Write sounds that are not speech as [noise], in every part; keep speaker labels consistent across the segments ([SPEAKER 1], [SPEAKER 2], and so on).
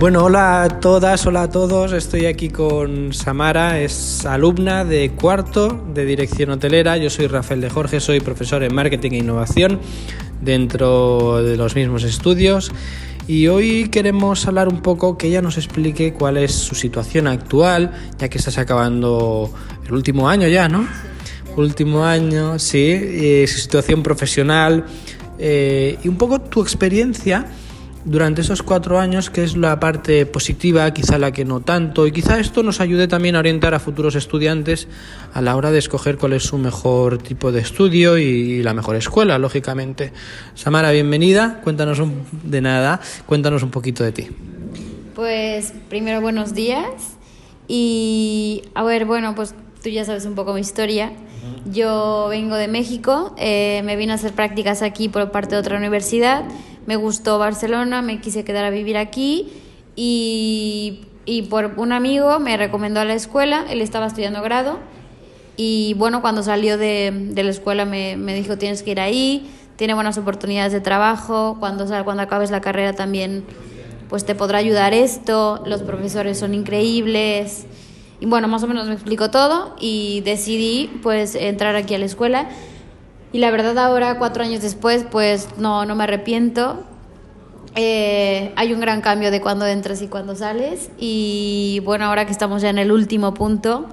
[SPEAKER 1] Bueno, hola a todas, hola a todos. Estoy aquí con Samara, es alumna de cuarto de dirección hotelera. Yo soy Rafael de Jorge, soy profesor en marketing e innovación dentro de los mismos estudios. Y hoy queremos hablar un poco que ella nos explique cuál es su situación actual, ya que estás acabando el último año ya, ¿no? Último año, sí, su situación profesional eh, y un poco tu experiencia durante esos cuatro años, que es la parte positiva, quizá la que no tanto, y quizá esto nos ayude también a orientar a futuros estudiantes a la hora de escoger cuál es su mejor tipo de estudio y la mejor escuela, lógicamente. Samara, bienvenida, cuéntanos un, de nada, cuéntanos un poquito de ti.
[SPEAKER 2] Pues primero buenos días y a ver, bueno, pues tú ya sabes un poco mi historia. Yo vengo de México, eh, me vine a hacer prácticas aquí por parte de otra universidad me gustó Barcelona, me quise quedar a vivir aquí y, y por un amigo me recomendó a la escuela, él estaba estudiando grado y bueno, cuando salió de, de la escuela me, me, dijo tienes que ir ahí, tiene buenas oportunidades de trabajo, cuando, cuando acabes la carrera también pues te podrá ayudar esto, los profesores son increíbles y bueno, más o menos me explicó todo y decidí pues entrar aquí a la escuela y la verdad ahora, cuatro años después, pues no, no me arrepiento. Eh, hay un gran cambio de cuando entras y cuando sales. Y bueno, ahora que estamos ya en el último punto,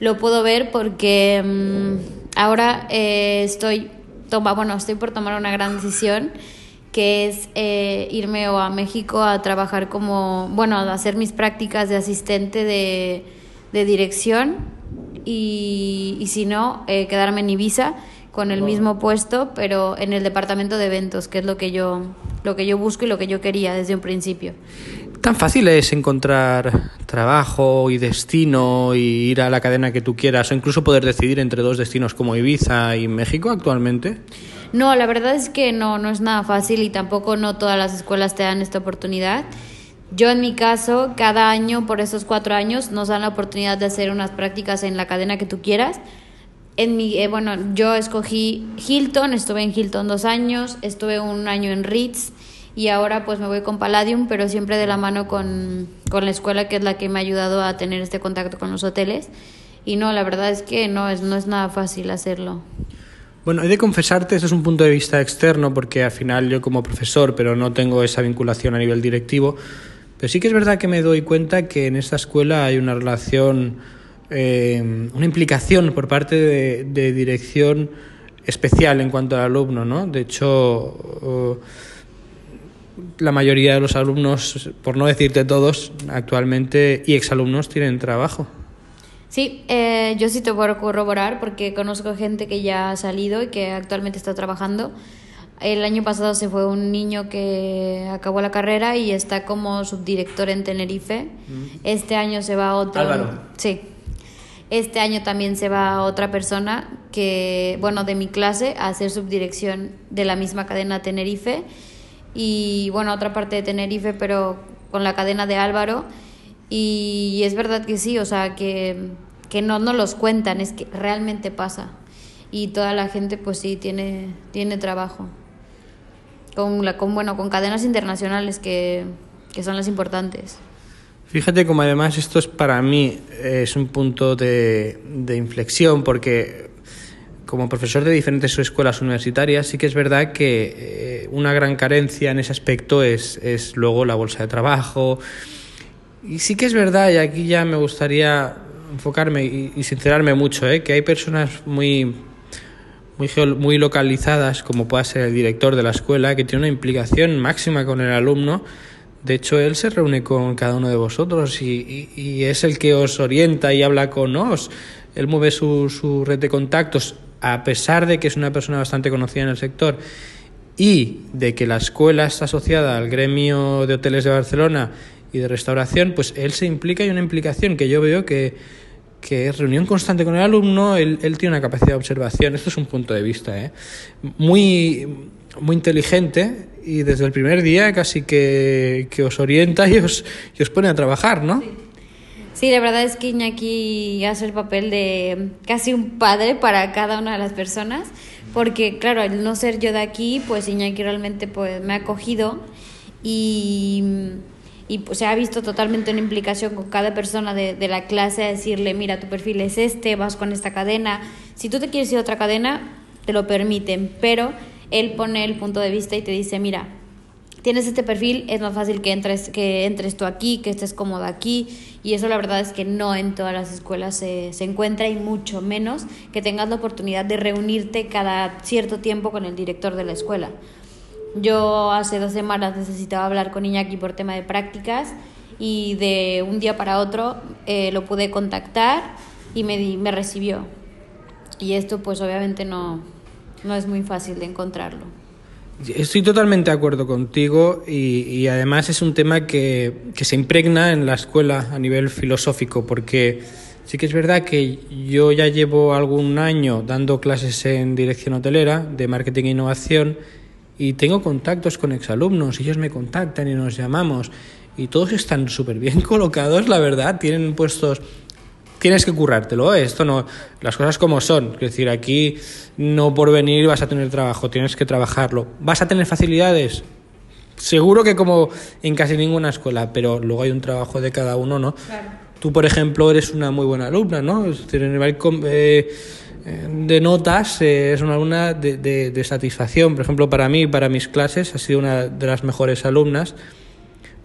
[SPEAKER 2] lo puedo ver porque mm, ahora eh, estoy, toma, bueno, estoy por tomar una gran decisión que es eh, irme o a México a trabajar como, bueno, a hacer mis prácticas de asistente de, de dirección y, y si no, quedarme en Ibiza con el mismo puesto, pero en el departamento de eventos, que es lo que yo lo que yo busco y lo que yo quería desde un principio.
[SPEAKER 1] ¿Tan fácil es encontrar trabajo y destino y ir a la cadena que tú quieras o incluso poder decidir entre dos destinos como Ibiza y México actualmente?
[SPEAKER 2] No, la verdad es que no, no es nada fácil y tampoco no todas las escuelas te dan esta oportunidad. Yo en mi caso, cada año, por esos cuatro años, nos dan la oportunidad de hacer unas prácticas en la cadena que tú quieras en mi, eh, bueno, yo escogí Hilton, estuve en Hilton dos años, estuve un año en Ritz y ahora pues me voy con Palladium, pero siempre de la mano con, con la escuela que es la que me ha ayudado a tener este contacto con los hoteles. Y no, la verdad es que no es, no es nada fácil hacerlo.
[SPEAKER 1] Bueno, he de confesarte, ese es un punto de vista externo, porque al final yo como profesor, pero no tengo esa vinculación a nivel directivo, pero sí que es verdad que me doy cuenta que en esta escuela hay una relación eh, una implicación por parte de, dirección especial en cuanto al alumno, ¿no? De hecho, la mayoría de los alumnos, por no decirte todos, actualmente y exalumnos tienen trabajo.
[SPEAKER 2] Sí, eh, yo sí te puedo corroborar porque conozco gente que ya ha salido y que actualmente está trabajando. El año pasado se fue un niño que acabó la carrera y está como subdirector en Tenerife. Mm. Este año se va otro.
[SPEAKER 1] Álvaro.
[SPEAKER 2] Sí, este año también se va otra persona que, bueno, de mi clase a hacer subdirección de la misma cadena Tenerife y, bueno, otra parte de Tenerife, pero con la cadena de Álvaro. Y, es verdad que sí, o sea, que, que no nos los cuentan, es que realmente pasa. Y toda la gente, pues sí, tiene, tiene trabajo. Con, la, con, bueno, con cadenas internacionales que, que son las importantes.
[SPEAKER 1] Fíjate como además esto es para mí es un punto de, de inflexión porque como profesor de diferentes escuelas universitarias sí que es verdad que eh, una gran carencia en ese aspecto es, es luego la bolsa de trabajo y sí que es verdad y aquí ya me gustaría enfocarme y, sincerarme mucho ¿eh? que hay personas muy muy, muy localizadas como pueda ser el director de la escuela que tiene una implicación máxima con el alumno de hecho, él se reúne con cada uno de vosotros y, es el que os orienta y habla con os. Él mueve su, su, red de contactos, a pesar de que es una persona bastante conocida en el sector y de que la escuela está asociada al gremio de hoteles de Barcelona y de restauración, pues él se implica y una implicación que yo veo que, es reunión constante con el alumno, él, él, tiene una capacidad de observación, esto es un punto de vista, ¿eh? muy, muy inteligente y desde el primer día casi que, os orienta y os, os pone a trabajar, ¿no?
[SPEAKER 2] Sí. la verdad es que Iñaki hace el papel de casi un padre para cada una de las personas, porque claro, al no ser yo de aquí, pues Iñaki realmente pues me ha acogido y, y pues, se ha visto totalmente una implicación con cada persona de, de la clase a decirle, mira, tu perfil es este, vas con esta cadena. Si tú te quieres ir a otra cadena, te lo permiten, pero él pone el punto de vista y te dice, mira, tienes este perfil, es más fácil que entres, que entres tú aquí, que estés cómodo aquí. Y eso la verdad es que no en todas las escuelas se, se encuentra y mucho menos que tengas la oportunidad de reunirte cada cierto tiempo con el director de la escuela. Yo hace dos semanas necesitaba hablar con Iñaki por tema de prácticas y de un día para otro eh, lo pude contactar y me, me recibió. Y esto pues obviamente no, no es muy fácil de encontrarlo.
[SPEAKER 1] Estoy totalmente de acuerdo contigo y, además es un tema que, que, se impregna en la escuela a nivel filosófico porque sí que es verdad que yo ya llevo algún año dando clases en dirección hotelera de marketing e innovación y tengo contactos con exalumnos, ellos me contactan y nos llamamos y todos están súper bien [laughs] colocados, la verdad, tienen puestos tienes que currártelo, ¿eh? esto no, las cosas como son, es decir, aquí no por venir vas a tener trabajo, tienes que trabajarlo. ¿Vas a tener facilidades? Seguro que como en casi ninguna escuela, pero luego hay un trabajo de cada uno, ¿no? Claro. Tú, por ejemplo, eres una muy buena alumna, ¿no? Es decir, en nivel eh, de notas eh, es una alumna de, de, de satisfacción. Por ejemplo, para mí, para mis clases, ha sido una de las mejores alumnas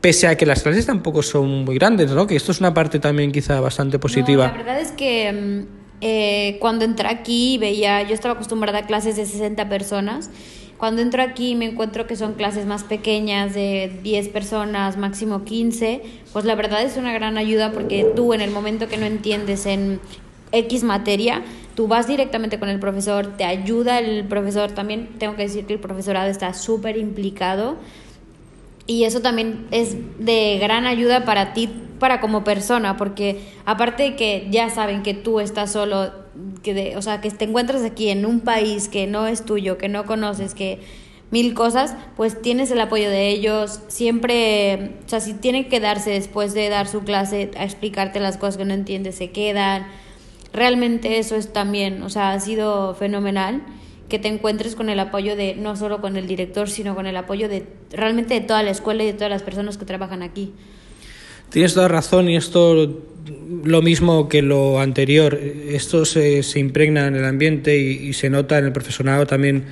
[SPEAKER 1] pese a que las clases tampoco son muy grandes, ¿no? Que esto es una parte también quizá bastante positiva.
[SPEAKER 2] No, la verdad es que mm, eh, cuando entré aquí veía, yo estaba acostumbrada a clases de 60 personas. Cuando entro aquí me encuentro que son clases más pequeñas, de 10 personas, máximo 15, pues la verdad es una gran ayuda porque tú en el momento que no entiendes en X materia, tú vas directamente con el profesor, te ayuda el profesor, también tengo que decir que el profesorado está súper implicado y eso también es de gran ayuda para ti, para como persona, porque aparte de que ya saben que tú estás solo, que de, o sea, que te encuentras aquí en un país que no es tuyo, que no conoces, que mil cosas, pues tienes el apoyo de ellos, siempre, o sea, si tienen que darse después de dar su clase a explicarte las cosas que no entiendes, se quedan. Realmente eso es también, o sea, ha sido fenomenal que te encuentres con el apoyo de no solo con el director, sino con el apoyo de realmente de toda la escuela y de todas las personas que trabajan aquí.
[SPEAKER 1] Tienes toda razón y esto lo mismo que lo anterior, esto se, se impregna en el ambiente y, se nota en el profesorado también,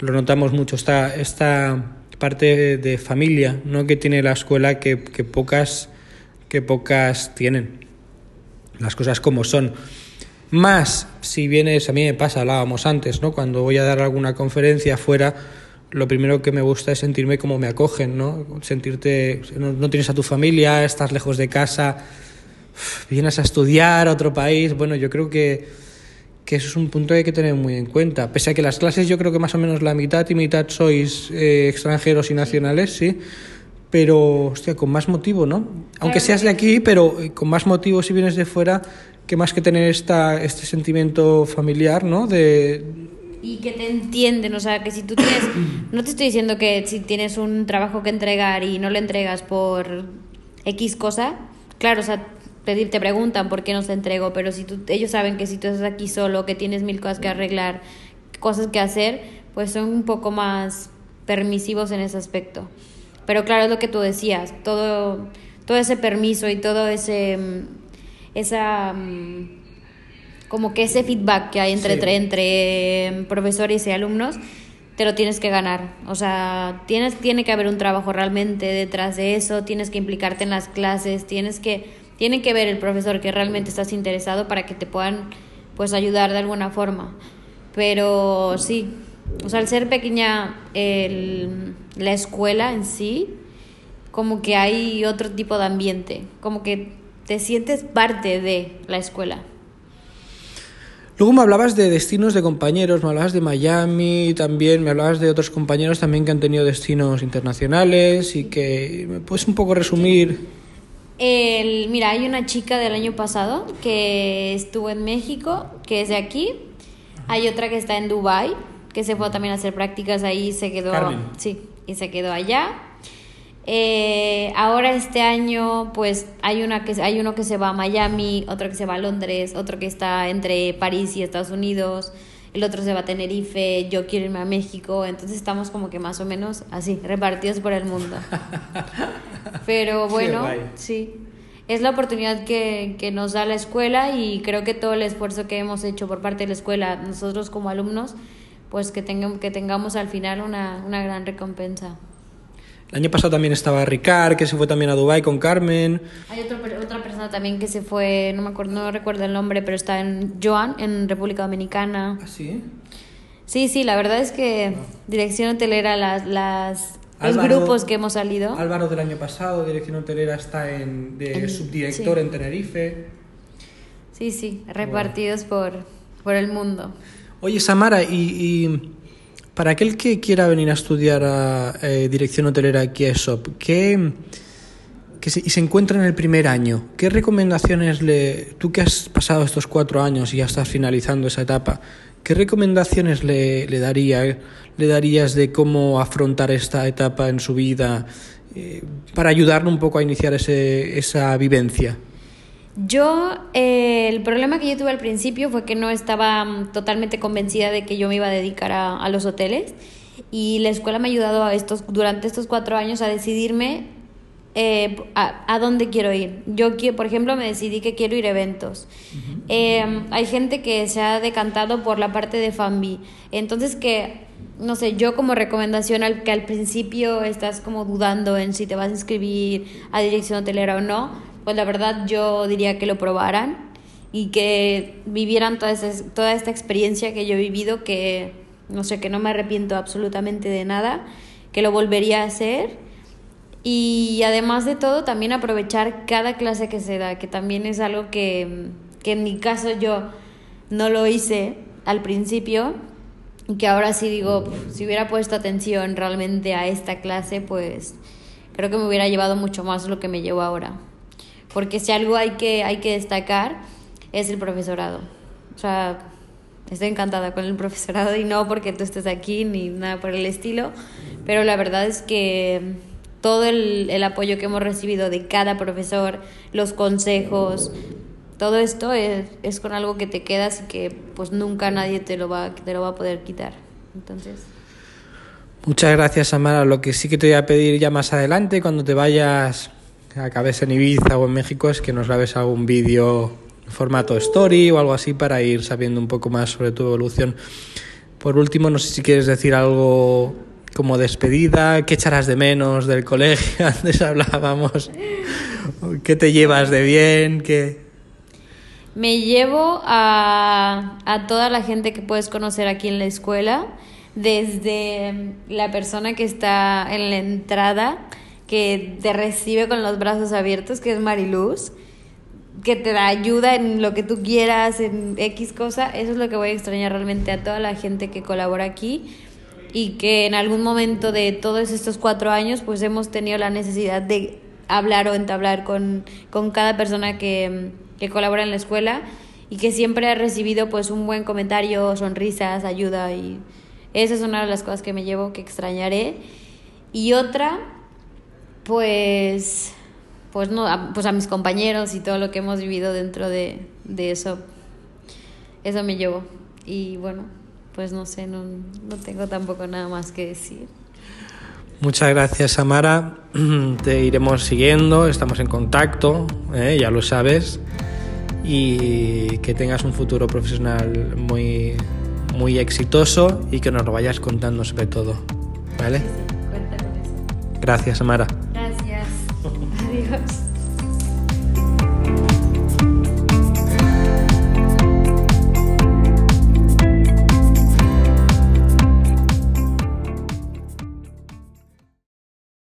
[SPEAKER 1] lo notamos mucho, esta, esta parte de familia ¿no? que tiene la escuela que, que, pocas, que pocas tienen, las cosas como son. Más si vienes, a mí me pasa, hablábamos antes, ¿no? Cuando voy a dar alguna conferencia afuera, lo primero que me gusta es sentirme como me acogen, ¿no? Sentirte, no, no tienes a tu familia, estás lejos de casa, vienes a estudiar a otro país. Bueno, yo creo que, que eso es un punto que hay que tener muy en cuenta. Pese a que las clases yo creo que más o menos la mitad y mitad sois eh, extranjeros y nacionales, sí. Pero, hostia, con más motivo, ¿no? Aunque seas de aquí, pero con más motivo si vienes de fuera, que más que tener esta, este sentimiento familiar, ¿no? De,
[SPEAKER 2] y que te entienden, o sea, que si tú tienes, [coughs] no te estoy diciendo que si tienes un trabajo que entregar y no lo entregas por X cosa, claro, o sea, te, te preguntan por qué no se entregó, pero si tú, ellos saben que si tú estás aquí solo, que tienes mil cosas que arreglar, cosas que hacer, pues son un poco más permisivos en ese aspecto. Pero claro, es lo que tú decías, todo, todo ese permiso y todo ese esa como que ese feedback que hay entre, sí. entre, entre, profesores y alumnos, te lo tienes que ganar. O sea, tienes, tiene que haber un trabajo realmente detrás de eso, tienes que implicarte en las clases, tienes que, tiene que ver el profesor que realmente estás interesado para que te puedan pues ayudar de alguna forma. Pero sí, o sea, al ser pequeña el, la escuela en sí, como que hay otro tipo de ambiente, como que te sientes parte de la escuela.
[SPEAKER 1] Luego me hablabas de destinos de compañeros, me hablabas de Miami también, me hablabas de otros compañeros también que han tenido destinos internacionales y que me puedes un poco resumir.
[SPEAKER 2] El, mira, hay una chica del año pasado que estuvo en México, que es de aquí. Hay otra que está en Dubai, que se fue también a hacer prácticas ahí, se quedó,
[SPEAKER 1] Carmen.
[SPEAKER 2] sí, y se quedó allá. Eh, ahora este año, pues hay una que hay uno que se va a Miami, otro que se va a Londres, otro que está entre París y Estados Unidos. el otro se va a Tenerife, yo quiero irme a México, entonces estamos como que más o menos así, repartidos por el mundo. [laughs] Pero bueno, sí, es la oportunidad que, que nos da la escuela y creo que todo el esfuerzo que hemos hecho por parte de la escuela, nosotros como alumnos, pues que, tengamos, que tengamos al final una, una gran recompensa.
[SPEAKER 1] El año pasado también estaba Ricard, que se fue también a Dubai con Carmen.
[SPEAKER 2] Hay otro, otra persona también que se fue, no me acuerdo, no recuerdo el nombre, pero está en Joan, en República Dominicana.
[SPEAKER 1] ¿Ah, sí?
[SPEAKER 2] Sí, sí, la verdad es que Dirección Hotelera, las, las, los grupos que hemos salido.
[SPEAKER 1] Álvaro del año pasado, Dirección Hotelera está en, de subdirector en Tenerife.
[SPEAKER 2] Sí, sí, repartidos por, por el mundo.
[SPEAKER 1] Oye, Samara, y para aquel que quiera venir a estudiar a eh, dirección hotelera aquí a ESOP, ¿qué, y se encuentra en el primer año, ¿qué recomendaciones le, tú que has pasado estos cuatro años y ya estás finalizando esa etapa, qué recomendaciones le, le, daría, le darías de cómo afrontar esta etapa en su vida eh, para ayudarle un poco a iniciar ese, esa vivencia?
[SPEAKER 2] Yo, eh, el problema que yo tuve al principio fue que no estaba mm, totalmente convencida de que yo me iba a dedicar a, a los hoteles y la escuela me ha ayudado a estos, durante estos cuatro años a decidirme eh, a, a, dónde quiero ir. Yo, por ejemplo, me decidí que quiero ir a eventos. eh, hay gente que se ha decantado por la parte de Fambi. Entonces, que, no sé, yo como recomendación al que al principio estás como dudando en si te vas a inscribir a dirección hotelera o no, pues la verdad yo diría que lo probaran y que vivieran toda, esa, toda esta experiencia que yo he vivido, que no sé, que no me arrepiento absolutamente de nada, que lo volvería a hacer. Y además de todo, también aprovechar cada clase que se da, que también es algo que, que en mi caso yo no lo hice al principio y que ahora sí digo, si hubiera puesto atención realmente a esta clase, pues creo que me hubiera llevado mucho más lo que me llevo ahora porque si algo hay que, hay que destacar es el profesorado. O sea, estoy encantada con el profesorado y no porque tú estés aquí ni nada por el estilo, pero la verdad es que todo el, el apoyo que hemos recibido de cada profesor, los consejos, todo esto es, es, con algo que te quedas y que pues nunca nadie te lo va, te lo va a poder quitar. Entonces...
[SPEAKER 1] Muchas gracias, Amara. Lo que sí que te voy a pedir ya más adelante, cuando te vayas acabes en Ibiza o en México es que nos grabes algún vídeo en formato story o algo así para ir sabiendo un poco más sobre tu evolución. Por último, no sé si quieres decir algo como despedida, qué echarás de menos del colegio, [laughs] antes hablábamos, qué te llevas de bien, qué...
[SPEAKER 2] Me llevo a, a toda la gente que puedes conocer aquí en la escuela, desde la persona que está en la entrada, que te recibe con los brazos abiertos, que es Mariluz, que te da ayuda en lo que tú quieras, en X cosa. Eso es lo que voy a extrañar realmente a toda la gente que colabora aquí y que en algún momento de todos estos cuatro años pues hemos tenido la necesidad de hablar o entablar con, con cada persona que, que colabora en la escuela y que siempre ha recibido pues un buen comentario, sonrisas, ayuda y esa es una de las cosas que me llevo que extrañaré. Y otra, pues, pues, no, a, pues a mis compañeros y todo lo que hemos vivido dentro de, de eso, eso me llevó. Y bueno, pues no sé, no, no tengo tampoco nada más que decir.
[SPEAKER 1] Muchas gracias, Amara. [clears throat] Te iremos siguiendo, estamos en contacto, ¿eh? ya lo sabes. Y que tengas un futuro profesional muy, muy exitoso y que nos lo vayas contando sobre todo. ¿Vale?
[SPEAKER 2] Sí, sí, cuenta con eso.
[SPEAKER 1] Gracias, Amara.